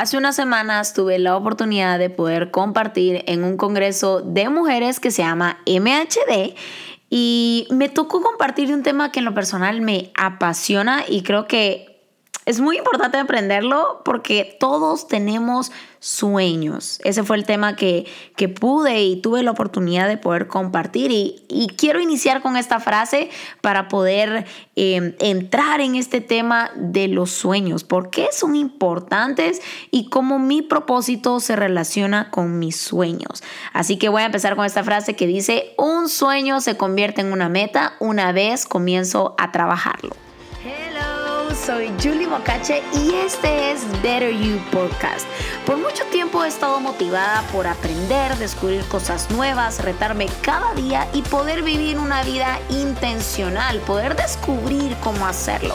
hace unas semanas tuve la oportunidad de poder compartir en un congreso de mujeres que se llama MHD y me tocó compartir un tema que en lo personal me apasiona y creo que es muy importante aprenderlo porque todos tenemos sueños. Ese fue el tema que, que pude y tuve la oportunidad de poder compartir. Y, y quiero iniciar con esta frase para poder em, entrar en este tema de los sueños. ¿Por qué son importantes y cómo mi propósito se relaciona con mis sueños? Así que voy a empezar con esta frase que dice, un sueño se convierte en una meta una vez comienzo a trabajarlo soy Julie Mocache y este es Better You Podcast. Por mucho tiempo he estado motivada por aprender, descubrir cosas nuevas, retarme cada día y poder vivir una vida intencional, poder descubrir cómo hacerlo.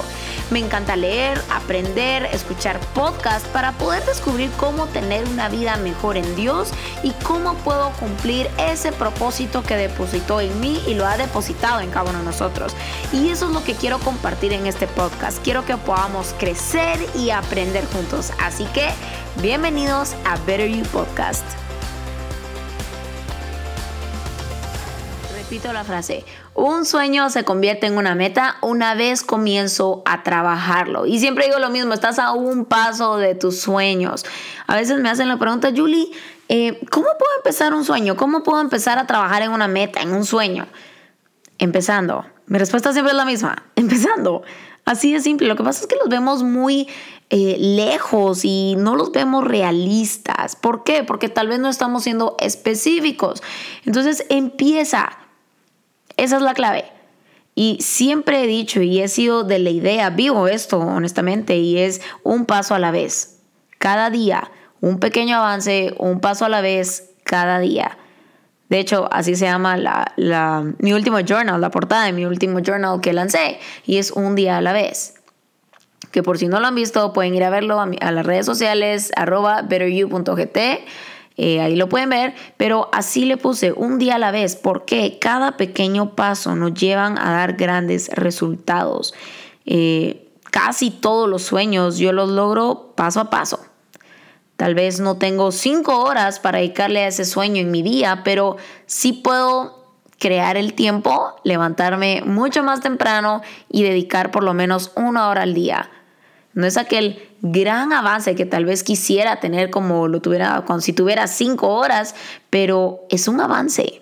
Me encanta leer, aprender, escuchar podcasts para poder descubrir cómo tener una vida mejor en Dios y cómo puedo cumplir ese propósito que depositó en mí y lo ha depositado en cada uno de nosotros. Y eso es lo que quiero compartir en este podcast. Quiero que podamos crecer y aprender juntos. Así que bienvenidos a Better You Podcast. Repito la frase, un sueño se convierte en una meta una vez comienzo a trabajarlo. Y siempre digo lo mismo, estás a un paso de tus sueños. A veces me hacen la pregunta, Julie, eh, ¿cómo puedo empezar un sueño? ¿Cómo puedo empezar a trabajar en una meta, en un sueño? Empezando. Mi respuesta siempre es la misma, empezando. Así de simple. Lo que pasa es que los vemos muy eh, lejos y no los vemos realistas. ¿Por qué? Porque tal vez no estamos siendo específicos. Entonces empieza. Esa es la clave. Y siempre he dicho y he sido de la idea, vivo esto honestamente, y es un paso a la vez. Cada día, un pequeño avance, un paso a la vez, cada día. De hecho, así se llama la, mi último journal, la portada de mi último journal que lancé, y es un día a la vez. Que por si no lo han visto, pueden ir a verlo a, las redes sociales, arroba betteryou.gt. Eh, ahí lo pueden ver, pero así le puse un día a la vez, porque cada pequeño paso nos llevan a dar grandes resultados. Eh, casi todos los sueños yo los logro paso a paso. Tal vez no tengo cinco horas para dedicarle a ese sueño en mi día, pero sí puedo crear el tiempo, levantarme mucho más temprano y dedicar por lo menos una hora al día. No es aquel gran avance que tal vez quisiera tener como lo tuviera si tuviera cinco horas, pero es un avance.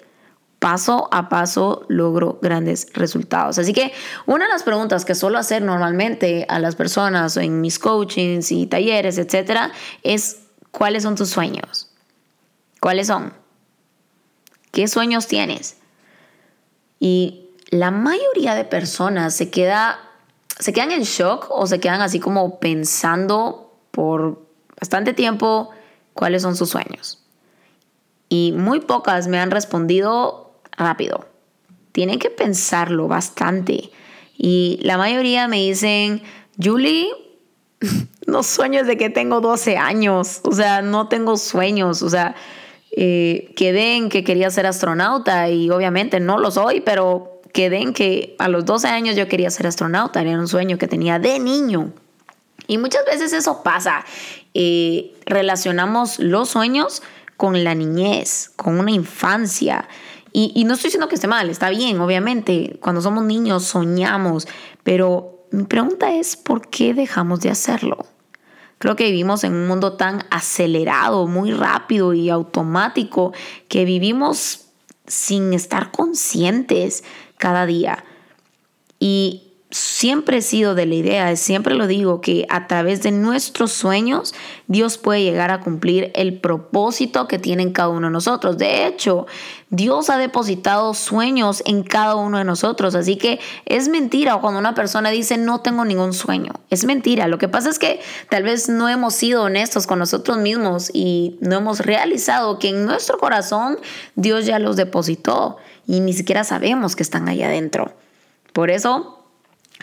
Paso a paso logro grandes resultados. Así que una de las preguntas que suelo hacer normalmente a las personas en mis coachings y talleres, etcétera, es ¿Cuáles son tus sueños? ¿Cuáles son? ¿Qué sueños tienes? Y la mayoría de personas se queda se quedan en shock o se quedan así como pensando por bastante tiempo cuáles son sus sueños. Y muy pocas me han respondido rápido. Tienen que pensarlo bastante. Y la mayoría me dicen, Julie, no sueños de que tengo 12 años, o sea, no tengo sueños, o sea, eh, quedé en que quería ser astronauta y obviamente no lo soy, pero quedé en que a los 12 años yo quería ser astronauta, era un sueño que tenía de niño. Y muchas veces eso pasa, eh, relacionamos los sueños con la niñez, con una infancia. Y, y no estoy diciendo que esté mal, está bien, obviamente, cuando somos niños soñamos, pero mi pregunta es, ¿por qué dejamos de hacerlo? Creo que vivimos en un mundo tan acelerado, muy rápido y automático que vivimos sin estar conscientes cada día. Y siempre he sido de la idea, siempre lo digo, que a través de nuestros sueños Dios puede llegar a cumplir el propósito que tiene en cada uno de nosotros. De hecho, Dios ha depositado sueños en cada uno de nosotros, así que es mentira cuando una persona dice no tengo ningún sueño. Es mentira. Lo que pasa es que tal vez no hemos sido honestos con nosotros mismos y no hemos realizado que en nuestro corazón Dios ya los depositó y ni siquiera sabemos que están ahí adentro. Por eso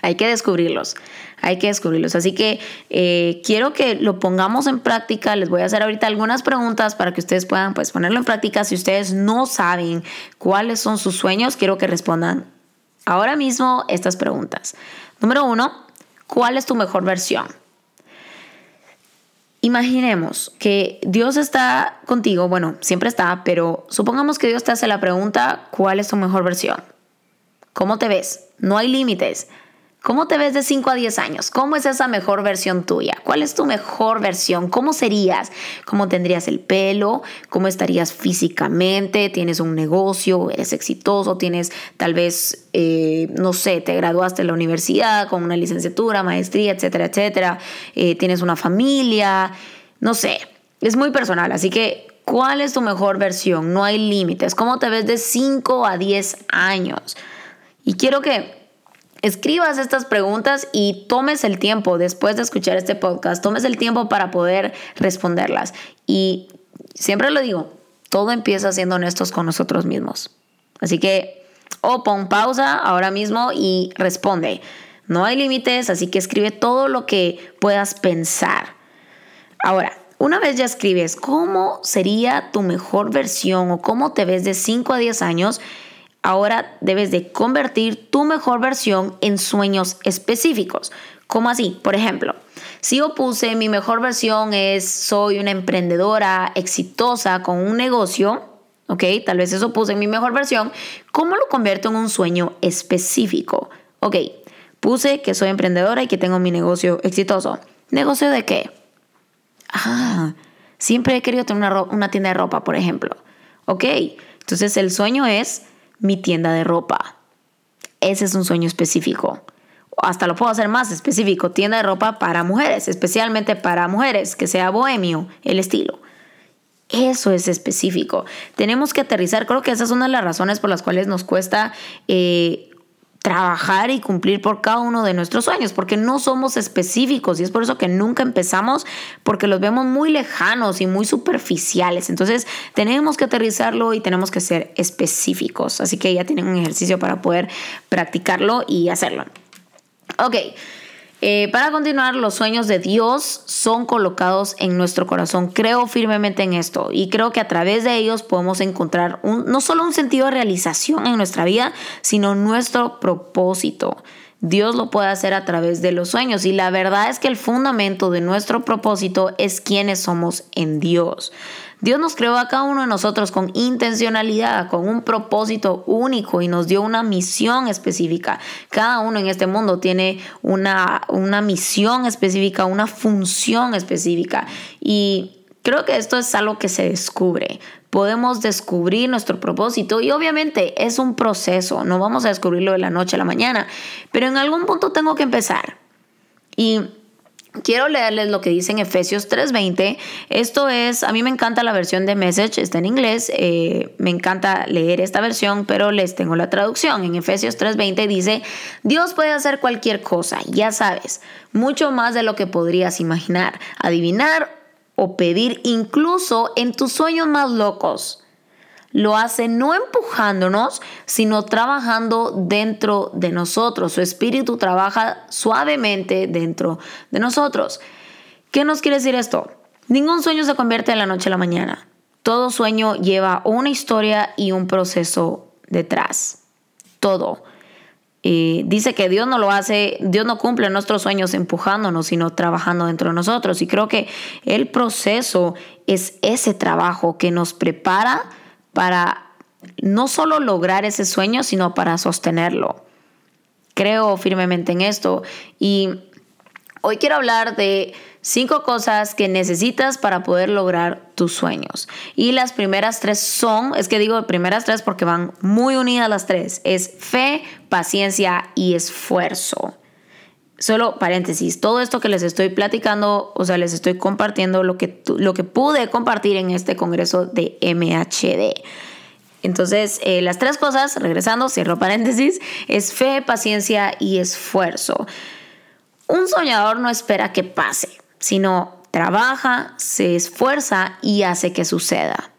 hay que descubrirlos, hay que descubrirlos. Así que eh, quiero que lo pongamos en práctica. Les voy a hacer ahorita algunas preguntas para que ustedes puedan pues, ponerlo en práctica. Si ustedes no saben cuáles son sus sueños, quiero que respondan ahora mismo estas preguntas. Número uno, ¿cuál es tu mejor versión? Imaginemos que Dios está contigo, bueno, siempre está, pero supongamos que Dios te hace la pregunta, ¿cuál es tu mejor versión? ¿Cómo te ves? No hay límites. ¿Cómo te ves de 5 a 10 años? ¿Cómo es esa mejor versión tuya? ¿Cuál es tu mejor versión? ¿Cómo serías? ¿Cómo tendrías el pelo? ¿Cómo estarías físicamente? ¿Tienes un negocio? ¿Eres exitoso? ¿Tienes tal vez, eh, no sé, te graduaste de la universidad con una licenciatura, maestría, etcétera, etcétera? Eh, ¿Tienes una familia? No sé, es muy personal. Así que, ¿cuál es tu mejor versión? No hay límites. ¿Cómo te ves de 5 a 10 años? Y quiero que escribas estas preguntas y tomes el tiempo después de escuchar este podcast, tomes el tiempo para poder responderlas. Y siempre lo digo, todo empieza siendo honestos con nosotros mismos. Así que o pon pausa ahora mismo y responde. No hay límites, así que escribe todo lo que puedas pensar. Ahora, una vez ya escribes cómo sería tu mejor versión o cómo te ves de 5 a 10 años, Ahora debes de convertir tu mejor versión en sueños específicos. ¿Cómo así? Por ejemplo, si yo puse mi mejor versión es soy una emprendedora exitosa con un negocio, ¿ok? Tal vez eso puse en mi mejor versión. ¿Cómo lo convierto en un sueño específico? Ok, puse que soy emprendedora y que tengo mi negocio exitoso. ¿Negocio de qué? Ah, siempre he querido tener una, una tienda de ropa, por ejemplo. Ok, entonces el sueño es mi tienda de ropa. Ese es un sueño específico. Hasta lo puedo hacer más específico, tienda de ropa para mujeres, especialmente para mujeres, que sea bohemio el estilo. Eso es específico. Tenemos que aterrizar. Creo que esa es una de las razones por las cuales nos cuesta eh, trabajar y cumplir por cada uno de nuestros sueños, porque no somos específicos y es por eso que nunca empezamos, porque los vemos muy lejanos y muy superficiales. Entonces tenemos que aterrizarlo y tenemos que ser específicos. Así que ya tienen un ejercicio para poder practicarlo y hacerlo. Ok. Eh, para continuar, los sueños de Dios son colocados en nuestro corazón. Creo firmemente en esto y creo que a través de ellos podemos encontrar no solo un sentido de realización en nuestra vida, sino nuestro propósito. Dios lo puede hacer a través de los sueños y la verdad es que el fundamento de nuestro propósito es quienes somos en Dios. Dios nos creó a cada uno de nosotros con intencionalidad, con un propósito único y nos dio una misión específica. Cada uno en este mundo tiene una, una misión específica, una función específica. Y creo que esto es algo que se descubre. Podemos descubrir nuestro propósito y obviamente es un proceso, no vamos a descubrirlo de la noche a la mañana, pero en algún punto tengo que empezar. Y Quiero leerles lo que dice en Efesios 3:20. Esto es, a mí me encanta la versión de Message, está en inglés, eh, me encanta leer esta versión, pero les tengo la traducción. En Efesios 3:20 dice, Dios puede hacer cualquier cosa, ya sabes, mucho más de lo que podrías imaginar, adivinar o pedir, incluso en tus sueños más locos lo hace no empujándonos, sino trabajando dentro de nosotros. Su espíritu trabaja suavemente dentro de nosotros. ¿Qué nos quiere decir esto? Ningún sueño se convierte de la noche a la mañana. Todo sueño lleva una historia y un proceso detrás. Todo. Dice que Dios no lo hace, Dios no cumple nuestros sueños empujándonos, sino trabajando dentro de nosotros. Y creo que el proceso es ese trabajo que nos prepara para no solo lograr ese sueño, sino para sostenerlo. Creo firmemente en esto y hoy quiero hablar de cinco cosas que necesitas para poder lograr tus sueños. Y las primeras tres son, es que digo primeras tres porque van muy unidas las tres, es fe, paciencia y esfuerzo. Solo paréntesis, todo esto que les estoy platicando, o sea, les estoy compartiendo lo que, lo que pude compartir en este congreso de MHD. Entonces, eh, las tres cosas, regresando, cierro paréntesis, es fe, paciencia y esfuerzo. Un soñador no espera que pase, sino trabaja, se esfuerza y hace que suceda.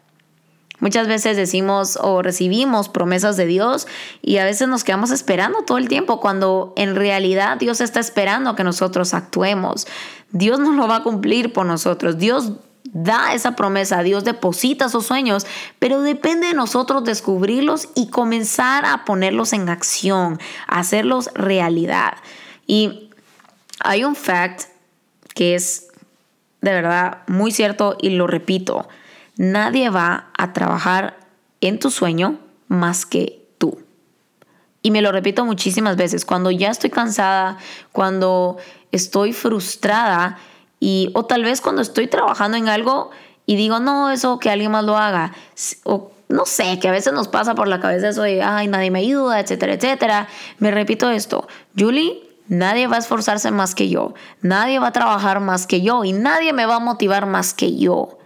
Muchas veces decimos o recibimos promesas de Dios y a veces nos quedamos esperando todo el tiempo cuando en realidad Dios está esperando que nosotros actuemos. Dios no lo va a cumplir por nosotros. Dios da esa promesa, Dios deposita sus sueños, pero depende de nosotros descubrirlos y comenzar a ponerlos en acción, a hacerlos realidad. Y hay un fact que es de verdad muy cierto y lo repito, nadie va a trabajar en tu sueño más que tú. Y me lo repito muchísimas veces, cuando ya estoy cansada, cuando estoy frustrada y o tal vez cuando estoy trabajando en algo y digo, no, eso que alguien más lo haga, o no sé, que a veces nos pasa por la cabeza eso de, ay, nadie me ayuda, etcétera, etcétera. Me repito esto, Julie, nadie va a esforzarse más que yo, nadie va a trabajar más que yo y nadie me va a motivar más que yo.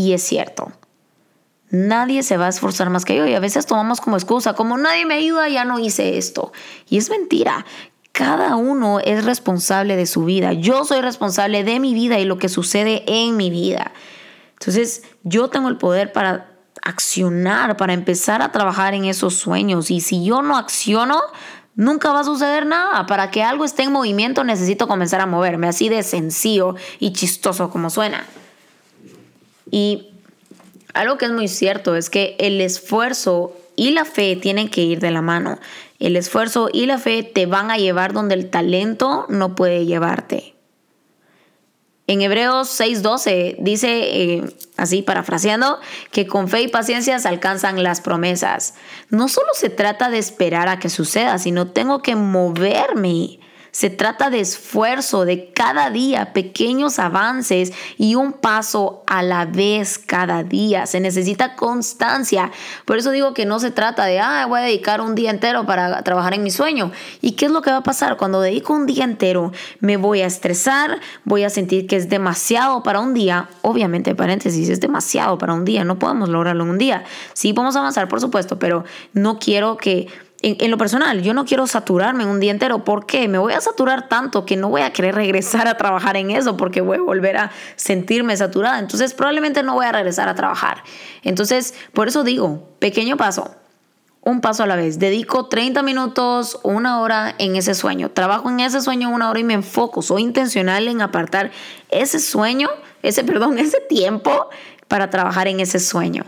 Y es cierto, nadie se va a esforzar más que yo y a veces tomamos como excusa, como nadie me ayuda, ya no hice esto. Y es mentira. Cada uno es responsable de su vida. Yo soy responsable de mi vida y lo que sucede en mi vida. Entonces, yo tengo el poder para accionar, para empezar a trabajar en esos sueños. Y si yo no acciono, nunca va a suceder nada. Para que algo esté en movimiento, necesito comenzar a moverme. Así de sencillo y chistoso como suena. Y algo que es muy cierto es que el esfuerzo y la fe tienen que ir de la mano. El esfuerzo y la fe te van a llevar donde el talento no puede llevarte. En Hebreos 6:12 dice, eh, así parafraseando, que con fe y paciencia se alcanzan las promesas. No solo se trata de esperar a que suceda, sino tengo que moverme se trata de esfuerzo, de cada día, pequeños avances y un paso a la vez cada día. Se necesita constancia. Por eso digo que no se trata de, ah, voy a dedicar un día entero para trabajar en mi sueño. ¿Y qué es lo que va a pasar? Cuando dedico un día entero, me voy a estresar, voy a sentir que es demasiado para un día. Obviamente, paréntesis, es demasiado para un día. No podemos lograrlo en un día. Sí, podemos avanzar, por supuesto, pero no quiero que en, lo personal, yo no quiero saturarme un día entero. ¿Por qué? Me voy a saturar tanto que no voy a querer regresar a trabajar en eso porque voy a volver a sentirme saturada. Entonces probablemente no voy a regresar a trabajar. Entonces, por eso digo, pequeño paso, un paso a la vez. Dedico 30 minutos, una hora en ese sueño. Trabajo en ese sueño una hora y me enfoco. Soy intencional en apartar ese sueño, ese, perdón, ese tiempo para trabajar en ese sueño.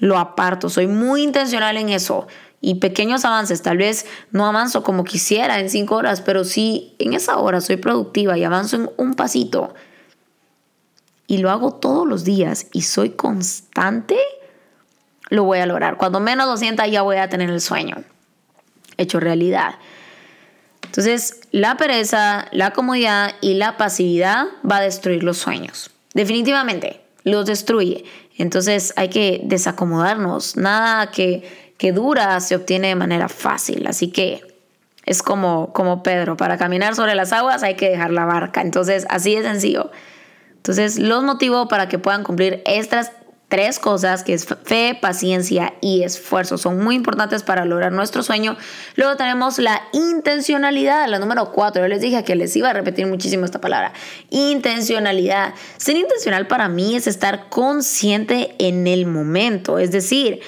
Lo aparto, soy muy intencional en eso y pequeños avances. Tal vez no avanzo como quisiera en cinco horas, pero si en esa hora soy productiva y avanzo en un pasito y lo hago todos los días y soy constante, lo voy a lograr. Cuando menos lo sienta ya voy a tener el sueño hecho realidad. Entonces, la pereza, la comodidad y la pasividad va a destruir los sueños. Definitivamente, los destruye. Entonces hay que desacomodarnos. Nada que que dura se obtiene de manera fácil. Así que es como, como Pedro, para caminar sobre las aguas hay que dejar la barca. Entonces, así de sencillo. Entonces, los motivo para que puedan cumplir estas tres cosas, que es fe, paciencia y esfuerzo. Son muy importantes para lograr nuestro sueño. Luego tenemos la intencionalidad, la número cuatro. Yo les dije que les iba a repetir muchísimo esta palabra. Intencionalidad. Ser intencional para mí es estar consciente en el momento. Es decir,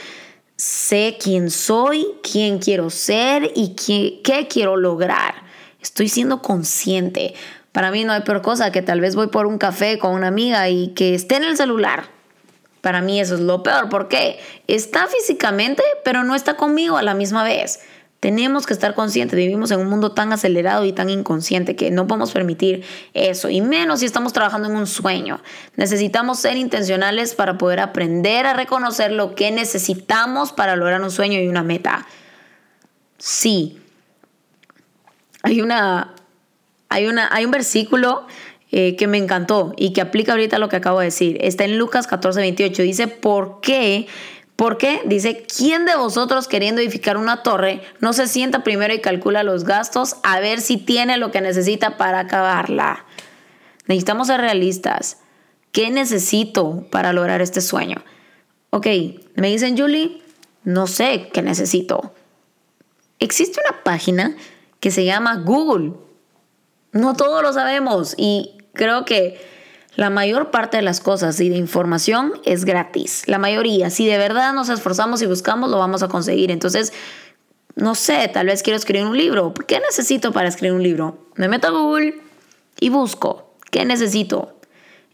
sé quién soy, quién quiero ser y qué, quiero lograr. Estoy siendo consciente. Para mí no hay peor cosa que tal vez voy por un café con una amiga y que esté en el celular. Para mí eso es lo peor. ¿Por qué? Está físicamente, pero no está conmigo a la misma vez. Tenemos que estar conscientes, vivimos en un mundo tan acelerado y tan inconsciente que no podemos permitir eso, y menos si estamos trabajando en un sueño. Necesitamos ser intencionales para poder aprender a reconocer lo que necesitamos para lograr un sueño y una meta. Sí, hay, una, hay, una, hay un versículo eh, que me encantó y que aplica ahorita lo que acabo de decir. Está en Lucas 14, 28. Dice, ¿por qué? Porque dice, ¿quién de vosotros queriendo edificar una torre no se sienta primero y calcula los gastos a ver si tiene lo que necesita para acabarla? Necesitamos ser realistas. ¿Qué necesito para lograr este sueño? Ok, me dicen, Julie, no sé qué necesito. Existe una página que se llama Google. No todos lo sabemos y creo que la mayor parte de las cosas y de información es gratis. La mayoría, si de verdad nos esforzamos y buscamos, lo vamos a conseguir. Entonces, no sé, tal vez quiero escribir un libro. ¿Qué necesito para escribir un libro? Me meto a Google y busco. ¿Qué necesito?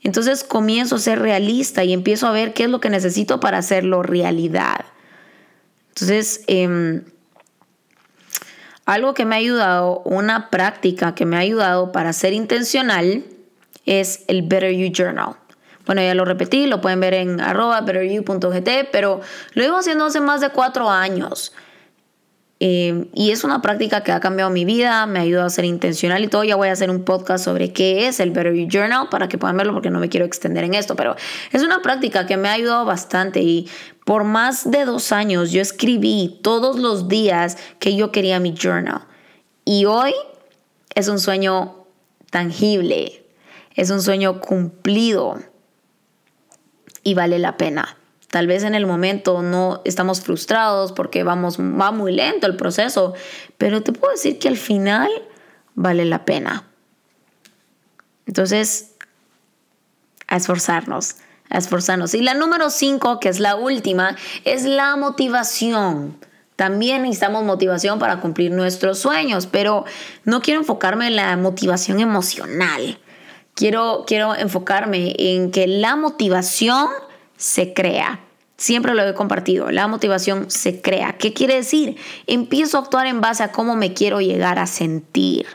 Entonces comienzo a ser realista y empiezo a ver qué es lo que necesito para hacerlo realidad. Entonces, em, algo que me ha ayudado, una práctica que me ha ayudado para ser intencional, es el Better You Journal. Bueno, ya lo repetí, lo pueden ver en arroba betteryou.gt, pero lo llevo haciendo hace más de cuatro años. Eh, y es una práctica que ha cambiado mi vida, me ayuda a ser intencional y todo. Ya voy a hacer un podcast sobre qué es el Better You Journal para que puedan verlo porque no me quiero extender en esto, pero es una práctica que me ha ayudado bastante y por más de dos años yo escribí todos los días que yo quería mi journal. Y hoy es un sueño tangible, es un sueño cumplido y vale la pena. Tal vez en el momento no estamos frustrados porque vamos, va muy lento el proceso, pero te puedo decir que al final vale la pena. Entonces, a esforzarnos, a esforzarnos. Y la número cinco, que es la última, es la motivación. También necesitamos motivación para cumplir nuestros sueños, pero no quiero enfocarme en la motivación emocional. Quiero, quiero enfocarme en que la motivación se crea. Siempre lo he compartido, la motivación se crea. ¿Qué quiere decir? Empiezo a actuar en base a cómo me quiero llegar a sentir.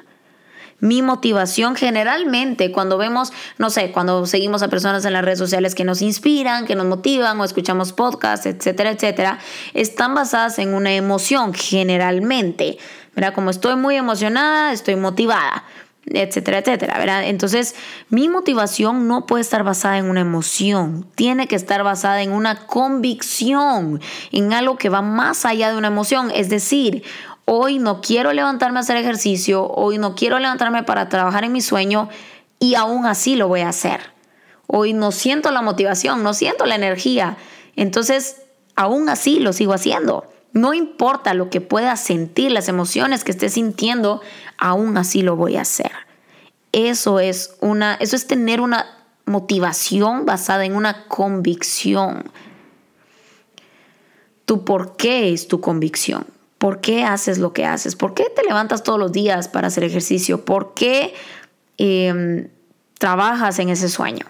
Mi motivación generalmente cuando vemos, no sé, cuando seguimos a personas en las redes sociales que nos inspiran, que nos motivan o escuchamos podcasts, etcétera, etcétera, están basadas en una emoción generalmente. ¿Verdad? Como estoy muy emocionada, estoy motivada etcétera, etcétera, ¿verdad? Entonces, mi motivación no puede estar basada en una emoción, tiene que estar basada en una convicción, en algo que va más allá de una emoción, es decir, hoy no quiero levantarme a hacer ejercicio, hoy no quiero levantarme para trabajar en mi sueño y aún así lo voy a hacer. Hoy no siento la motivación, no siento la energía, entonces aún así lo sigo haciendo. No importa lo que pueda sentir, las emociones que esté sintiendo, aún así lo voy a hacer. Eso es una, eso es tener una motivación basada en una convicción. Tu por qué es tu convicción. ¿Por qué haces lo que haces? ¿Por qué te levantas todos los días para hacer ejercicio? ¿Por qué em, trabajas en ese sueño?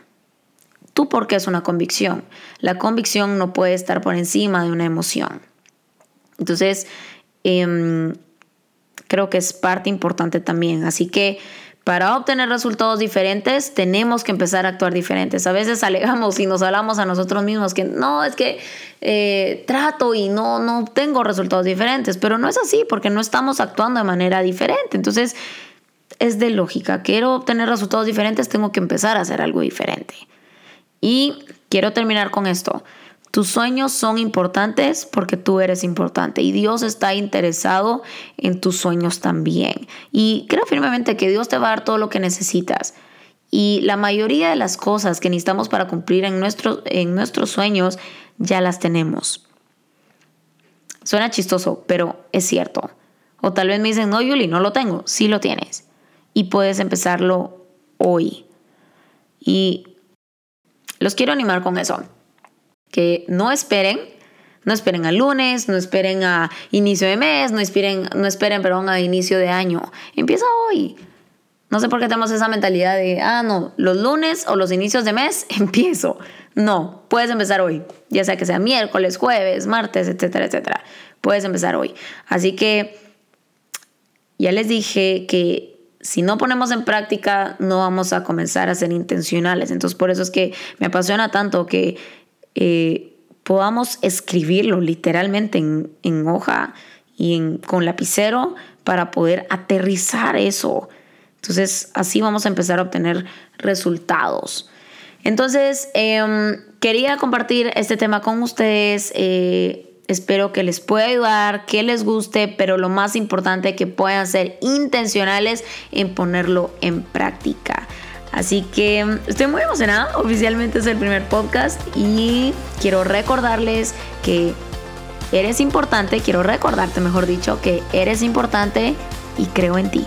Tú por qué es una convicción. La convicción no puede estar por encima de una emoción. Entonces, em, creo que es parte importante también. Así que para obtener resultados diferentes tenemos que empezar a actuar diferentes. A veces alegamos y nos hablamos a nosotros mismos que no, es que eh, trato y no, no tengo resultados diferentes, pero no es así porque no estamos actuando de manera diferente. Entonces es de lógica. Quiero obtener resultados diferentes, tengo que empezar a hacer algo diferente. Y quiero terminar con esto. Tus sueños son importantes porque tú eres importante y Dios está interesado en tus sueños también. Y creo firmemente que Dios te va a dar todo lo que necesitas. Y la mayoría de las cosas que necesitamos para cumplir en, en nuestros sueños ya las tenemos. Suena chistoso, pero es cierto. O tal vez me dicen, no, Yuli, no lo tengo. Sí lo tienes. Y puedes empezarlo hoy. Y los quiero animar con eso que no esperen, no esperen al lunes, no esperen a inicio de mes, no esperen, no esperen, perdón, a inicio de año. Empieza hoy. No sé por qué tenemos esa mentalidad de, ah, no, los lunes o los inicios de mes empiezo. No, puedes empezar hoy, ya sea que sea miércoles, jueves, martes, etcétera, etcétera. Puedes empezar hoy. Así que ya les dije que si no ponemos en práctica, no vamos a comenzar a ser intencionales. Entonces, por eso es que me apasiona tanto que eh, podamos escribirlo literalmente en, hoja y con lapicero para poder aterrizar eso. Entonces, así vamos a empezar a obtener resultados. Entonces, em, quería compartir este tema con ustedes. Eh, espero que les pueda ayudar, que les guste, pero lo más importante que puedan ser intencionales en ponerlo en práctica. Así que mm, estoy muy emocionada. Oficialmente es el primer podcast y quiero recordarles que eres importante, quiero recordarte, mejor dicho, que eres importante y creo en ti.